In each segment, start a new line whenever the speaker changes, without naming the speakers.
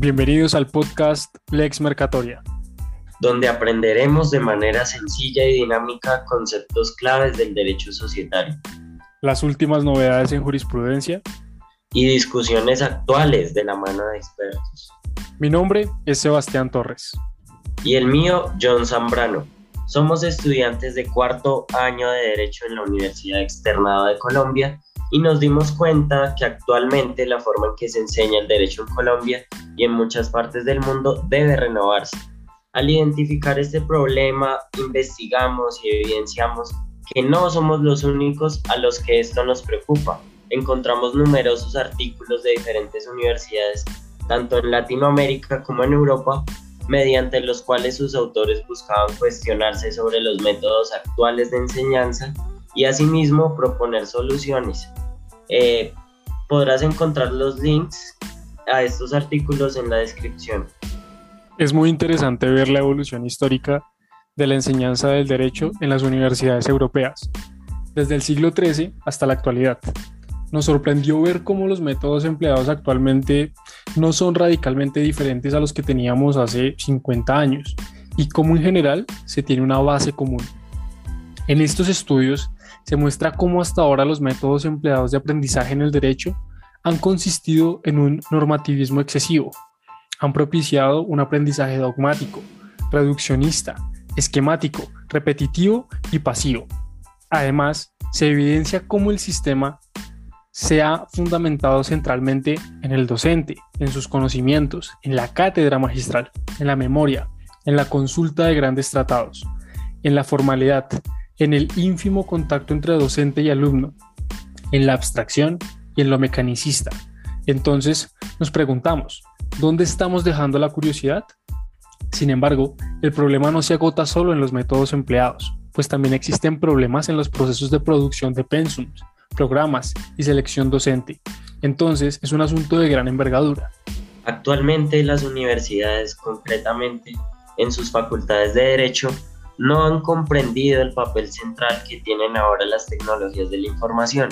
Bienvenidos al podcast Lex Mercatoria,
donde aprenderemos de manera sencilla y dinámica conceptos claves del derecho societario,
las últimas novedades en jurisprudencia
y discusiones actuales de la mano de expertos.
Mi nombre es Sebastián Torres.
Y el mío, John Zambrano. Somos estudiantes de cuarto año de Derecho en la Universidad Externada de Colombia y nos dimos cuenta que actualmente la forma en que se enseña el derecho en Colombia y en muchas partes del mundo debe renovarse. Al identificar este problema, investigamos y evidenciamos que no somos los únicos a los que esto nos preocupa. Encontramos numerosos artículos de diferentes universidades, tanto en Latinoamérica como en Europa, mediante los cuales sus autores buscaban cuestionarse sobre los métodos actuales de enseñanza y asimismo proponer soluciones. Eh, podrás encontrar los links a estos artículos en la descripción.
Es muy interesante ver la evolución histórica de la enseñanza del derecho en las universidades europeas, desde el siglo XIII hasta la actualidad. Nos sorprendió ver cómo los métodos empleados actualmente no son radicalmente diferentes a los que teníamos hace 50 años y cómo en general se tiene una base común. En estos estudios se muestra cómo hasta ahora los métodos empleados de aprendizaje en el derecho han consistido en un normativismo excesivo, han propiciado un aprendizaje dogmático, reduccionista, esquemático, repetitivo y pasivo. Además, se evidencia cómo el sistema se ha fundamentado centralmente en el docente, en sus conocimientos, en la cátedra magistral, en la memoria, en la consulta de grandes tratados, en la formalidad, en el ínfimo contacto entre docente y alumno, en la abstracción y en lo mecanicista. Entonces nos preguntamos, ¿dónde estamos dejando la curiosidad? Sin embargo, el problema no se agota solo en los métodos empleados, pues también existen problemas en los procesos de producción de pensums, programas y selección docente. Entonces es un asunto de gran envergadura.
Actualmente las universidades, concretamente en sus facultades de Derecho, no han comprendido el papel central que tienen ahora las tecnologías de la información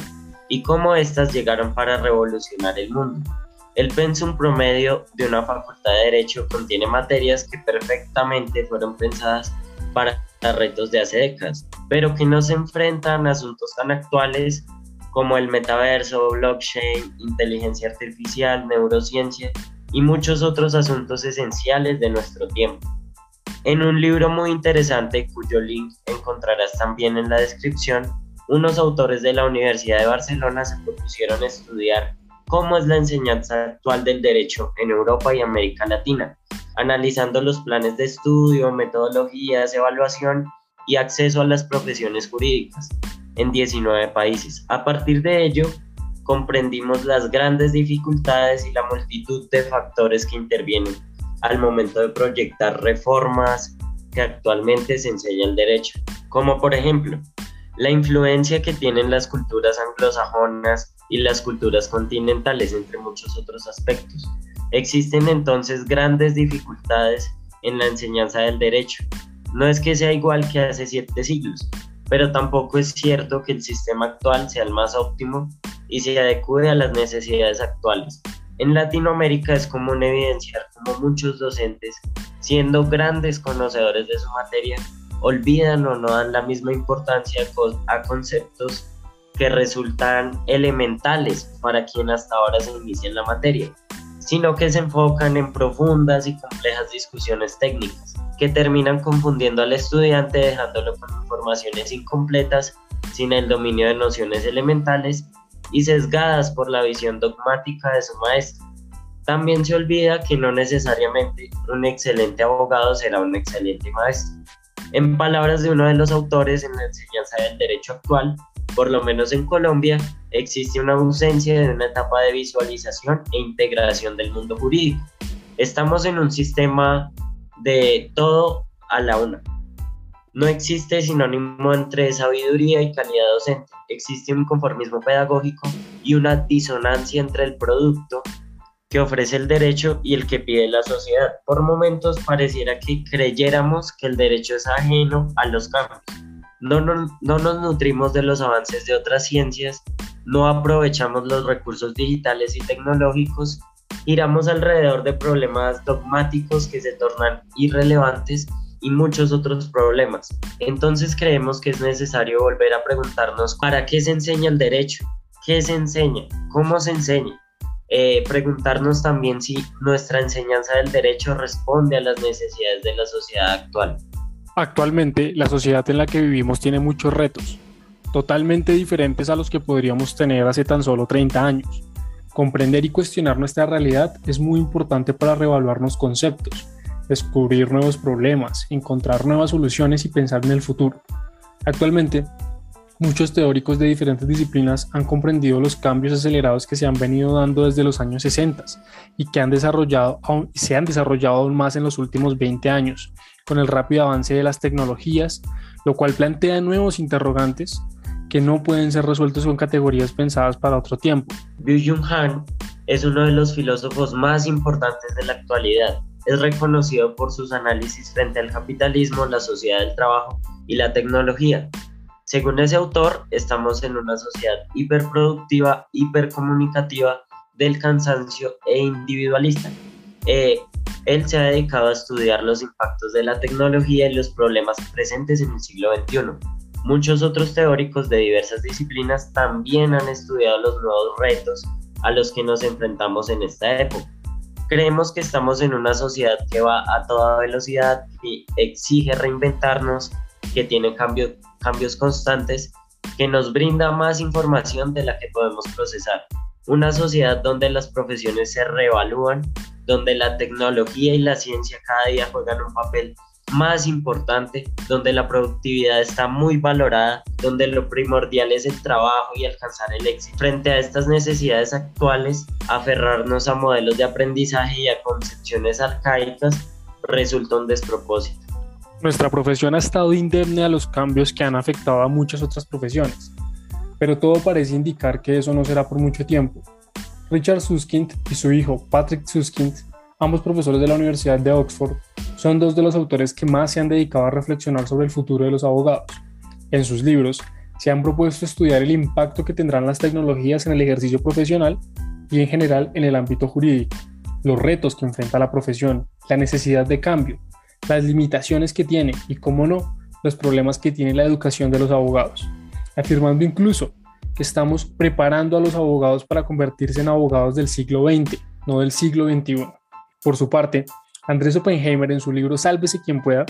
y cómo éstas llegaron para revolucionar el mundo. El pensum promedio de una facultad de Derecho contiene materias que perfectamente fueron pensadas para retos de hace décadas, pero que no se enfrentan a asuntos tan actuales como el metaverso, blockchain, inteligencia artificial, neurociencia y muchos otros asuntos esenciales de nuestro tiempo. En un libro muy interesante cuyo link encontrarás también en la descripción, unos autores de la Universidad de Barcelona se propusieron estudiar cómo es la enseñanza actual del derecho en Europa y América Latina, analizando los planes de estudio, metodologías, evaluación y acceso a las profesiones jurídicas en 19 países. A partir de ello, comprendimos las grandes dificultades y la multitud de factores que intervienen al momento de proyectar reformas que actualmente se enseña el derecho, como por ejemplo la influencia que tienen las culturas anglosajonas y las culturas continentales, entre muchos otros aspectos. Existen entonces grandes dificultades en la enseñanza del derecho. No es que sea igual que hace siete siglos, pero tampoco es cierto que el sistema actual sea el más óptimo y se adecue a las necesidades actuales. En Latinoamérica es común evidenciar como muchos docentes, siendo grandes conocedores de su materia, olvidan o no dan la misma importancia a conceptos que resultan elementales para quien hasta ahora se inicia en la materia, sino que se enfocan en profundas y complejas discusiones técnicas, que terminan confundiendo al estudiante dejándolo con informaciones incompletas, sin el dominio de nociones elementales y sesgadas por la visión dogmática de su maestro. También se olvida que no necesariamente un excelente abogado será un excelente maestro. En palabras de uno de los autores en la enseñanza del derecho actual, por lo menos en Colombia, existe una ausencia de una etapa de visualización e integración del mundo jurídico. Estamos en un sistema de todo a la una, no existe sinónimo entre sabiduría y calidad docente. Existe un conformismo pedagógico y una disonancia entre el producto que ofrece el derecho y el que pide la sociedad. Por momentos pareciera que creyéramos que el derecho es ajeno a los cambios. No, no, no nos nutrimos de los avances de otras ciencias, no aprovechamos los recursos digitales y tecnológicos giramos alrededor de problemas dogmáticos que se tornan irrelevantes y muchos otros problemas. Entonces creemos que es necesario volver a preguntarnos para qué se enseña el derecho, qué se enseña, cómo se enseña. Eh, preguntarnos también si nuestra enseñanza del derecho responde a las necesidades de la sociedad actual.
Actualmente, la sociedad en la que vivimos tiene muchos retos, totalmente diferentes a los que podríamos tener hace tan solo 30 años. Comprender y cuestionar nuestra realidad es muy importante para reevaluarnos conceptos, descubrir nuevos problemas, encontrar nuevas soluciones y pensar en el futuro. Actualmente, muchos teóricos de diferentes disciplinas han comprendido los cambios acelerados que se han venido dando desde los años 60 y que han desarrollado, se han desarrollado aún más en los últimos 20 años, con el rápido avance de las tecnologías, lo cual plantea nuevos interrogantes que no pueden ser resueltos con categorías pensadas para otro tiempo.
Byung-Jung Han es uno de los filósofos más importantes de la actualidad es reconocido por sus análisis frente al capitalismo, la sociedad del trabajo y la tecnología. Según ese autor, estamos en una sociedad hiperproductiva, hipercomunicativa, del cansancio e individualista. Eh, él se ha dedicado a estudiar los impactos de la tecnología y los problemas presentes en el siglo XXI. Muchos otros teóricos de diversas disciplinas también han estudiado los nuevos retos a los que nos enfrentamos en esta época. Creemos que estamos en una sociedad que va a toda velocidad, y exige reinventarnos, que tiene cambios constantes, que nos brinda más información de la que podemos procesar. Una sociedad donde las profesiones se reevalúan, donde la tecnología y la ciencia cada día juegan un papel más importante, donde la productividad está muy valorada, donde lo primordial es el trabajo y alcanzar el éxito. Frente a estas necesidades actuales, aferrarnos a modelos de aprendizaje y a concepciones arcaicas resulta un despropósito.
Nuestra profesión ha estado indemne a los cambios que han afectado a muchas otras profesiones, pero todo parece indicar que eso no será por mucho tiempo. Richard Susskind y su hijo Patrick Susskind ambos profesores de la Universidad de Oxford, son dos de los autores que más se han dedicado a reflexionar sobre el futuro de los abogados. En sus libros, se han propuesto estudiar el impacto que tendrán las tecnologías en el ejercicio profesional y en general en el ámbito jurídico, los retos que enfrenta la profesión, la necesidad de cambio, las limitaciones que tiene y, cómo no, los problemas que tiene la educación de los abogados, afirmando incluso que estamos preparando a los abogados para convertirse en abogados del siglo XX, no del siglo XXI. Por su parte, Andrés Oppenheimer en su libro Sálvese quien pueda,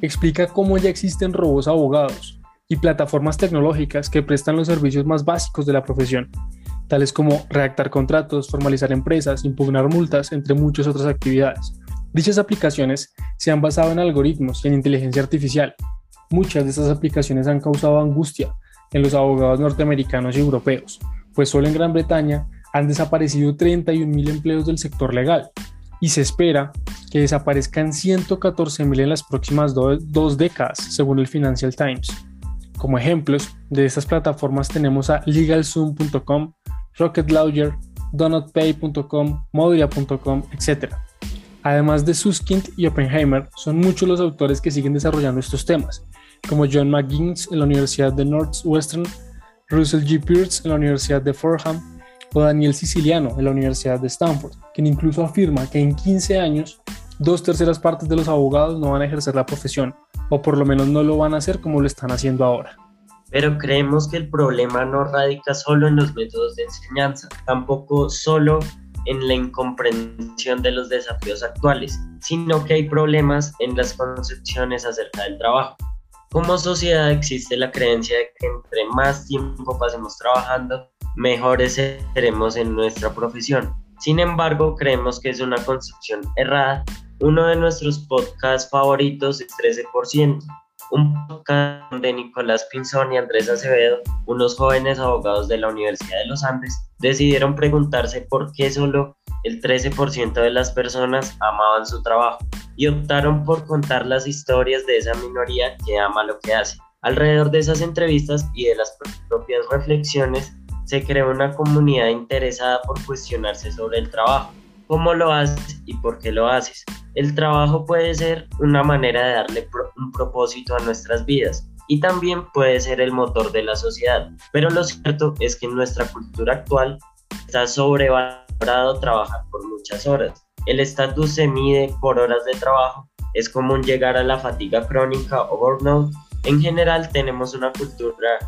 explica cómo ya existen robots abogados y plataformas tecnológicas que prestan los servicios más básicos de la profesión, tales como redactar contratos, formalizar empresas, impugnar multas, entre muchas otras actividades. Dichas aplicaciones se han basado en algoritmos y en inteligencia artificial. Muchas de estas aplicaciones han causado angustia en los abogados norteamericanos y europeos, pues solo en Gran Bretaña han desaparecido 31.000 empleos del sector legal, y se espera que desaparezcan 114.000 en las próximas dos décadas, según el Financial Times. Como ejemplos de estas plataformas tenemos a LegalZoom.com, RocketLawyer, DonutPay.com, Modia.com, etc. Además de Suskind y Oppenheimer, son muchos los autores que siguen desarrollando estos temas, como John McGinnis en la Universidad de Northwestern, Russell G. Pierce en la Universidad de Fordham, o Daniel Siciliano de la Universidad de Stanford, quien incluso afirma que en 15 años dos terceras partes de los abogados no van a ejercer la profesión, o por lo menos no lo van a hacer como lo están haciendo ahora.
Pero creemos que el problema no radica solo en los métodos de enseñanza, tampoco solo en la incomprensión de los desafíos actuales, sino que hay problemas en las concepciones acerca del trabajo. Como sociedad existe la creencia de que entre más tiempo pasemos trabajando, mejores seremos en nuestra profesión. Sin embargo, creemos que es una concepción errada. Uno de nuestros podcasts favoritos es 13%, un podcast de Nicolás Pinzón y Andrés Acevedo, unos jóvenes abogados de la Universidad de los Andes, decidieron preguntarse por qué solo el 13% de las personas amaban su trabajo y optaron por contar las historias de esa minoría que ama lo que hace. Alrededor de esas entrevistas y de las propias reflexiones, se creó una comunidad interesada por cuestionarse sobre el trabajo, cómo lo haces y por qué lo haces. El trabajo puede ser una manera de darle un propósito a nuestras vidas y también puede ser el motor de la sociedad, pero lo cierto es que en nuestra cultura actual está sobrevalorado valorado trabajar por muchas horas. El estatus se mide por horas de trabajo. Es común llegar a la fatiga crónica o burnout. En general tenemos una cultura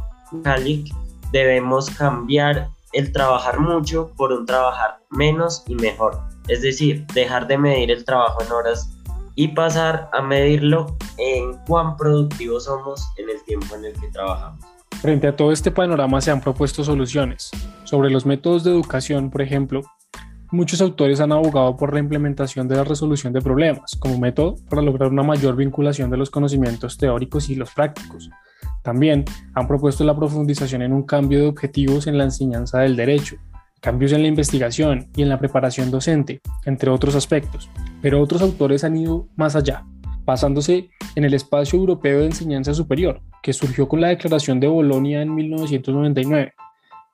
cálica. Debemos cambiar el trabajar mucho por un trabajar menos y mejor. Es decir, dejar de medir el trabajo en horas y pasar a medirlo en cuán productivos somos en el tiempo en el que trabajamos.
Frente a todo este panorama se han propuesto soluciones. Sobre los métodos de educación, por ejemplo, muchos autores han abogado por la implementación de la resolución de problemas como método para lograr una mayor vinculación de los conocimientos teóricos y los prácticos. También han propuesto la profundización en un cambio de objetivos en la enseñanza del derecho, cambios en la investigación y en la preparación docente, entre otros aspectos. Pero otros autores han ido más allá, basándose en el espacio europeo de enseñanza superior, que surgió con la Declaración de Bolonia en 1999,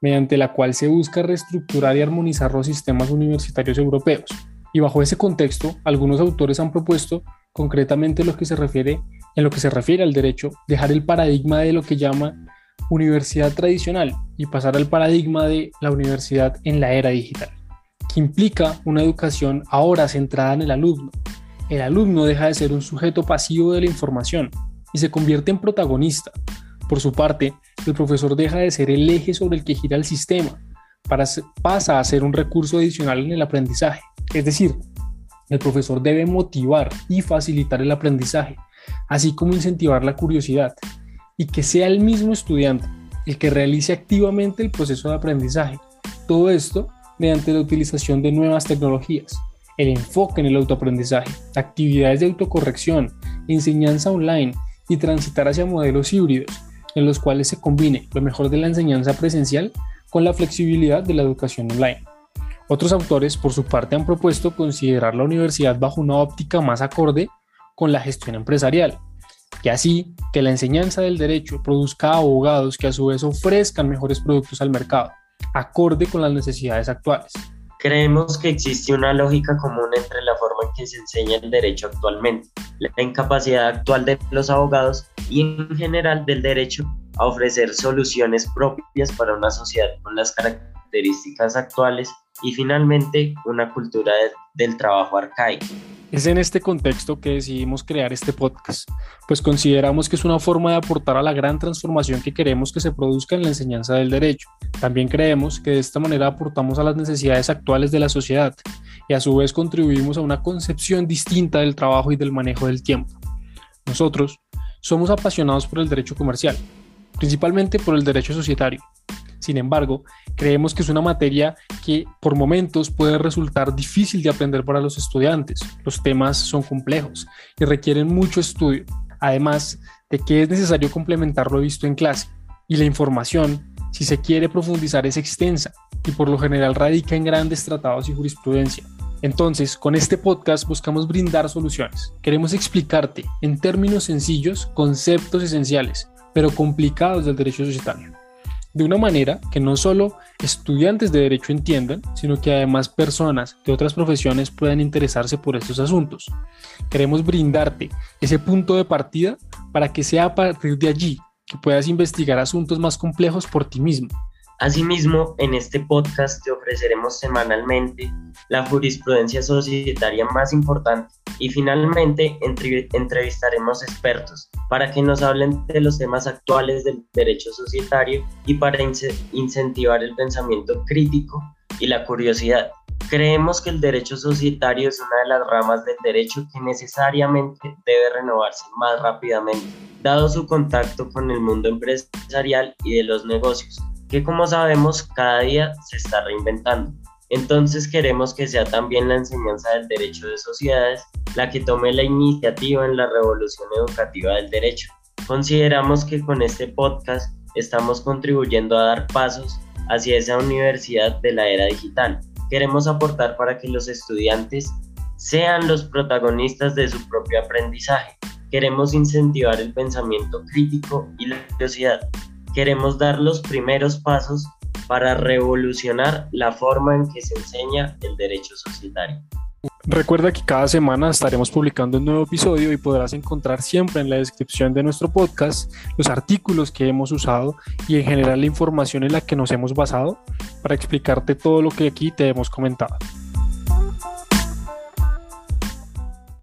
mediante la cual se busca reestructurar y armonizar los sistemas universitarios europeos. Y bajo ese contexto, algunos autores han propuesto concretamente lo que se refiere, en lo que se refiere al derecho, dejar el paradigma de lo que llama universidad tradicional y pasar al paradigma de la universidad en la era digital, que implica una educación ahora centrada en el alumno. El alumno deja de ser un sujeto pasivo de la información y se convierte en protagonista. Por su parte, el profesor deja de ser el eje sobre el que gira el sistema, para, pasa a ser un recurso adicional en el aprendizaje. Es decir, el profesor debe motivar y facilitar el aprendizaje, así como incentivar la curiosidad, y que sea el mismo estudiante el que realice activamente el proceso de aprendizaje. Todo esto mediante la utilización de nuevas tecnologías, el enfoque en el autoaprendizaje, actividades de autocorrección, enseñanza online y transitar hacia modelos híbridos en los cuales se combine lo mejor de la enseñanza presencial con la flexibilidad de la educación online. Otros autores, por su parte, han propuesto considerar la universidad bajo una óptica más acorde con la gestión empresarial, y así que la enseñanza del derecho produzca abogados que a su vez ofrezcan mejores productos al mercado, acorde con las necesidades actuales.
Creemos que existe una lógica común entre la forma en que se enseña el derecho actualmente, la incapacidad actual de los abogados y en general del derecho a ofrecer soluciones propias para una sociedad con las características actuales y finalmente una cultura del trabajo arcaico.
Es en este contexto que decidimos crear este podcast, pues consideramos que es una forma de aportar a la gran transformación que queremos que se produzca en la enseñanza del derecho. También creemos que de esta manera aportamos a las necesidades actuales de la sociedad y a su vez contribuimos a una concepción distinta del trabajo y del manejo del tiempo. Nosotros somos apasionados por el derecho comercial, principalmente por el derecho societario, sin embargo, creemos que es una materia que por momentos puede resultar difícil de aprender para los estudiantes. Los temas son complejos y requieren mucho estudio, además de que es necesario complementar lo visto en clase. Y la información, si se quiere profundizar, es extensa y por lo general radica en grandes tratados y jurisprudencia. Entonces, con este podcast buscamos brindar soluciones. Queremos explicarte en términos sencillos conceptos esenciales, pero complicados del derecho societario de una manera que no solo estudiantes de derecho entiendan, sino que además personas de otras profesiones puedan interesarse por estos asuntos. Queremos brindarte ese punto de partida para que sea a partir de allí que puedas investigar asuntos más complejos por ti mismo
Asimismo, en este podcast te ofreceremos semanalmente la jurisprudencia societaria más importante y finalmente entrevistaremos expertos para que nos hablen de los temas actuales del derecho societario y para incentivar el pensamiento crítico y la curiosidad. Creemos que el derecho societario es una de las ramas del derecho que necesariamente debe renovarse más rápidamente, dado su contacto con el mundo empresarial y de los negocios que como sabemos cada día se está reinventando. Entonces queremos que sea también la enseñanza del derecho de sociedades la que tome la iniciativa en la revolución educativa del derecho. Consideramos que con este podcast estamos contribuyendo a dar pasos hacia esa universidad de la era digital. Queremos aportar para que los estudiantes sean los protagonistas de su propio aprendizaje. Queremos incentivar el pensamiento crítico y la curiosidad queremos dar los primeros pasos para revolucionar la forma en que se enseña el derecho societario.
Recuerda que cada semana estaremos publicando un nuevo episodio y podrás encontrar siempre en la descripción de nuestro podcast los artículos que hemos usado y en general la información en la que nos hemos basado para explicarte todo lo que aquí te hemos comentado.